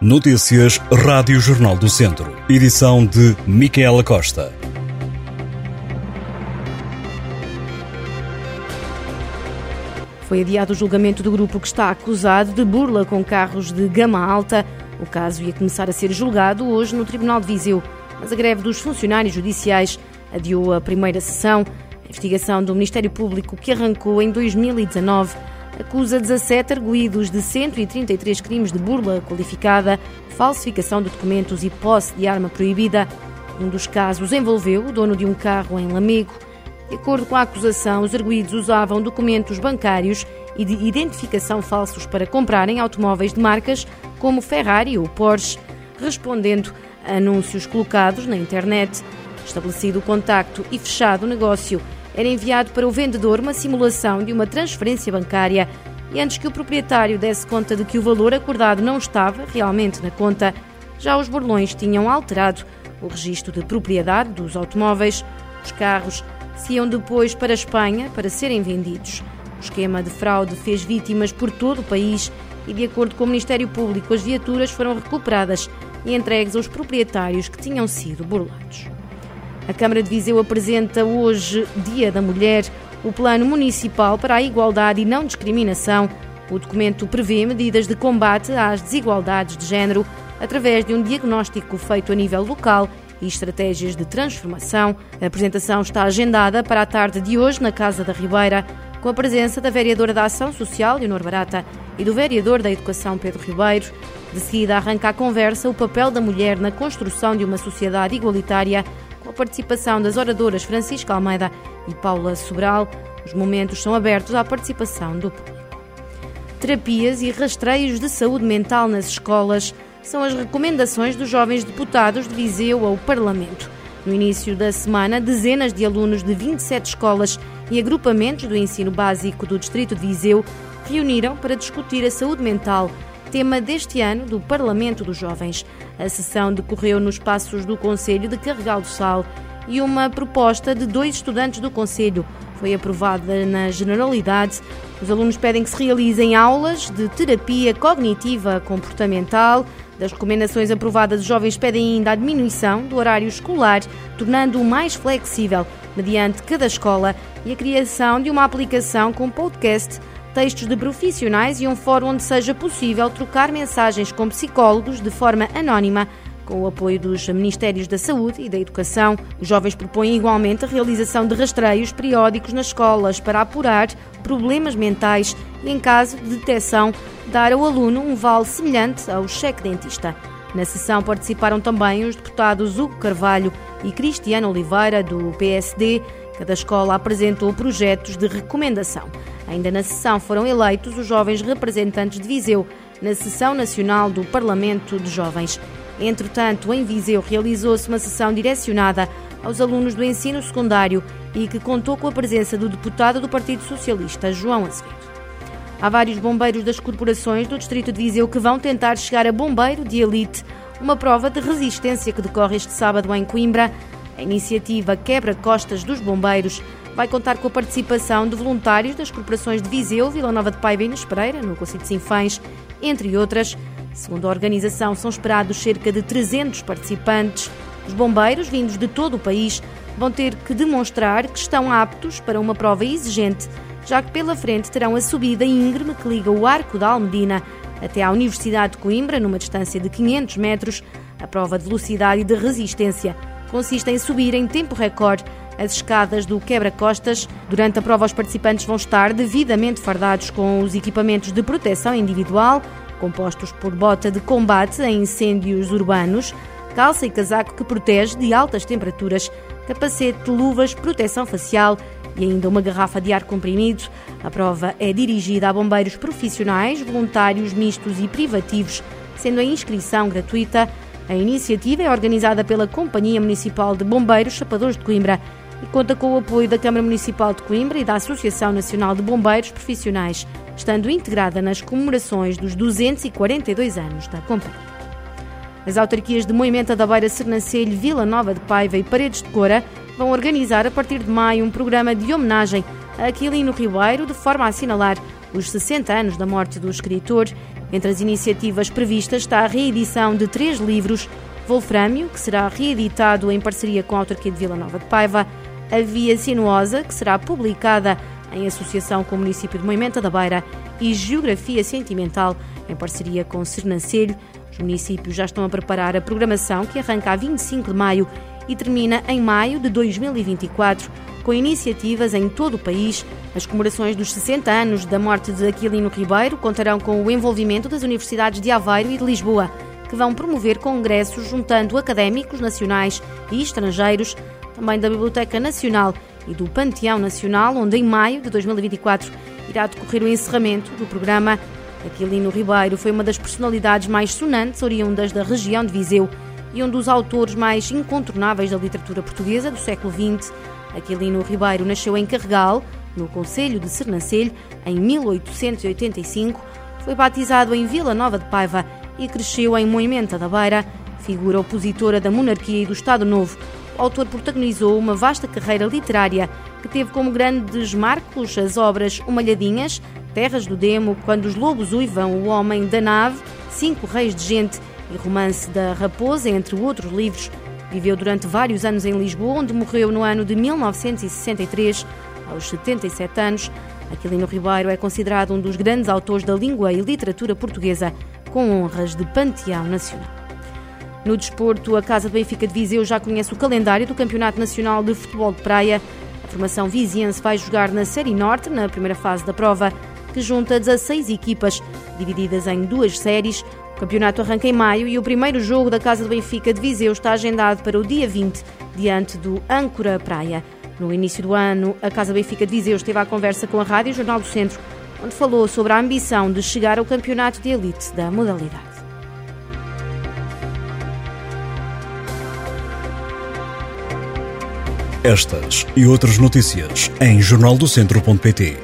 Notícias Rádio Jornal do Centro. Edição de Micaela Costa. Foi adiado o julgamento do grupo que está acusado de burla com carros de gama alta. O caso ia começar a ser julgado hoje no Tribunal de Viseu, mas a greve dos funcionários judiciais adiou a primeira sessão. A investigação do Ministério Público, que arrancou em 2019, acusa 17 arguídos de 133 crimes de burla qualificada, falsificação de documentos e posse de arma proibida. Um dos casos envolveu o dono de um carro em Lamego. De acordo com a acusação, os arguídos usavam documentos bancários e de identificação falsos para comprarem automóveis de marcas como Ferrari ou Porsche, respondendo a anúncios colocados na internet. Estabelecido o contacto e fechado o negócio, era enviado para o vendedor uma simulação de uma transferência bancária e antes que o proprietário desse conta de que o valor acordado não estava realmente na conta, já os burlões tinham alterado o registro de propriedade dos automóveis. Os carros se iam depois para a Espanha para serem vendidos. O esquema de fraude fez vítimas por todo o país e, de acordo com o Ministério Público, as viaturas foram recuperadas e entregues aos proprietários que tinham sido burlados. A Câmara de Viseu apresenta hoje, Dia da Mulher, o Plano Municipal para a Igualdade e Não Discriminação. O documento prevê medidas de combate às desigualdades de género através de um diagnóstico feito a nível local e estratégias de transformação. A apresentação está agendada para a tarde de hoje na Casa da Ribeira, com a presença da vereadora da Ação Social, Leonor Barata, e do vereador da Educação, Pedro Ribeiro. De seguida arranca a conversa o papel da mulher na construção de uma sociedade igualitária participação das oradoras Francisca Almeida e Paula Sobral. Os momentos são abertos à participação do público. Terapias e rastreios de saúde mental nas escolas são as recomendações dos jovens deputados de Viseu ao Parlamento. No início da semana, dezenas de alunos de 27 escolas e agrupamentos do ensino básico do Distrito de Viseu reuniram para discutir a saúde mental tema deste ano do Parlamento dos Jovens. A sessão decorreu nos passos do Conselho de Carregal do Sal e uma proposta de dois estudantes do Conselho foi aprovada na generalidade. Os alunos pedem que se realizem aulas de terapia cognitiva comportamental. Das recomendações aprovadas, os jovens pedem ainda a diminuição do horário escolar, tornando-o mais flexível mediante cada escola e a criação de uma aplicação com podcast textos de profissionais e um fórum onde seja possível trocar mensagens com psicólogos de forma anónima com o apoio dos Ministérios da Saúde e da Educação, os jovens propõem igualmente a realização de rastreios periódicos nas escolas para apurar problemas mentais e, em caso de detecção, dar ao aluno um vale semelhante ao cheque dentista. Na sessão participaram também os deputados Hugo Carvalho e Cristiano Oliveira, do PSD. Cada escola apresentou projetos de recomendação. Ainda na sessão foram eleitos os jovens representantes de Viseu na sessão nacional do Parlamento de Jovens. Entretanto, em Viseu realizou-se uma sessão direcionada aos alunos do ensino secundário e que contou com a presença do deputado do Partido Socialista, João Azevedo. Há vários bombeiros das corporações do Distrito de Viseu que vão tentar chegar a bombeiro de elite, uma prova de resistência que decorre este sábado em Coimbra. A iniciativa Quebra-Costas dos Bombeiros vai contar com a participação de voluntários das corporações de Viseu, Vila Nova de Paiva e Inês Pereira, no Conselho de Sinfãs, entre outras. Segundo a organização, são esperados cerca de 300 participantes. Os bombeiros, vindos de todo o país, vão ter que demonstrar que estão aptos para uma prova exigente, já que pela frente terão a subida íngreme que liga o Arco da Almedina até à Universidade de Coimbra, numa distância de 500 metros. A prova de velocidade e de resistência consiste em subir em tempo recorde as escadas do quebra-costas. Durante a prova, os participantes vão estar devidamente fardados com os equipamentos de proteção individual, compostos por bota de combate a incêndios urbanos, calça e casaco que protege de altas temperaturas, capacete, luvas, proteção facial e ainda uma garrafa de ar comprimido. A prova é dirigida a bombeiros profissionais, voluntários mistos e privativos, sendo a inscrição gratuita. A iniciativa é organizada pela Companhia Municipal de Bombeiros Chapadores de Coimbra e conta com o apoio da Câmara Municipal de Coimbra e da Associação Nacional de Bombeiros Profissionais, estando integrada nas comemorações dos 242 anos da companhia. As autarquias de Moimenta da Beira, Sernancelho, Vila Nova de Paiva e Paredes de Cora vão organizar a partir de maio um programa de homenagem a Aquilino Ribeiro, de forma a assinalar os 60 anos da morte do escritor. Entre as iniciativas previstas está a reedição de três livros: Wolfrâmio, que será reeditado em parceria com a autarquia de Vila Nova de Paiva, A Via Sinuosa, que será publicada em associação com o município de Moimenta da Beira, e Geografia Sentimental, em parceria com Sernancelho. Os municípios já estão a preparar a programação que arranca a 25 de maio e termina em maio de 2024, com iniciativas em todo o país. As comemorações dos 60 anos da morte de Aquilino Ribeiro contarão com o envolvimento das universidades de Aveiro e de Lisboa, que vão promover congressos juntando académicos nacionais e estrangeiros, também da Biblioteca Nacional e do Panteão Nacional, onde em maio de 2024 irá decorrer o encerramento do programa. Aquilino Ribeiro foi uma das personalidades mais sonantes oriundas da região de Viseu e um dos autores mais incontornáveis da literatura portuguesa do século XX. Aquilino Ribeiro nasceu em Carregal, no Conselho de Sernancelho, em 1885, foi batizado em Vila Nova de Paiva e cresceu em Moimenta da Beira, figura opositora da monarquia e do Estado Novo. O autor protagonizou uma vasta carreira literária que teve como grandes marcos as obras Humalhadinhas, Terras do Demo, Quando os Lobos Uivam, O Homem da Nave, Cinco Reis de Gente e Romance da Raposa, entre outros livros. Viveu durante vários anos em Lisboa, onde morreu no ano de 1963, aos 77 anos. Aquilino Ribeiro é considerado um dos grandes autores da língua e literatura portuguesa, com honras de panteão nacional. No desporto, a Casa de Benfica de Viseu já conhece o calendário do Campeonato Nacional de Futebol de Praia. A formação viziense vai jogar na Série Norte, na primeira fase da prova, que junta 16 equipas, divididas em duas séries. O campeonato arranca em maio e o primeiro jogo da Casa do Benfica de Viseu está agendado para o dia 20, diante do Âncora Praia. No início do ano, a Casa Benfica de Viseu esteve à conversa com a Rádio Jornal do Centro, onde falou sobre a ambição de chegar ao campeonato de elite da modalidade. Estas e outras notícias em jornaldocentro.pt.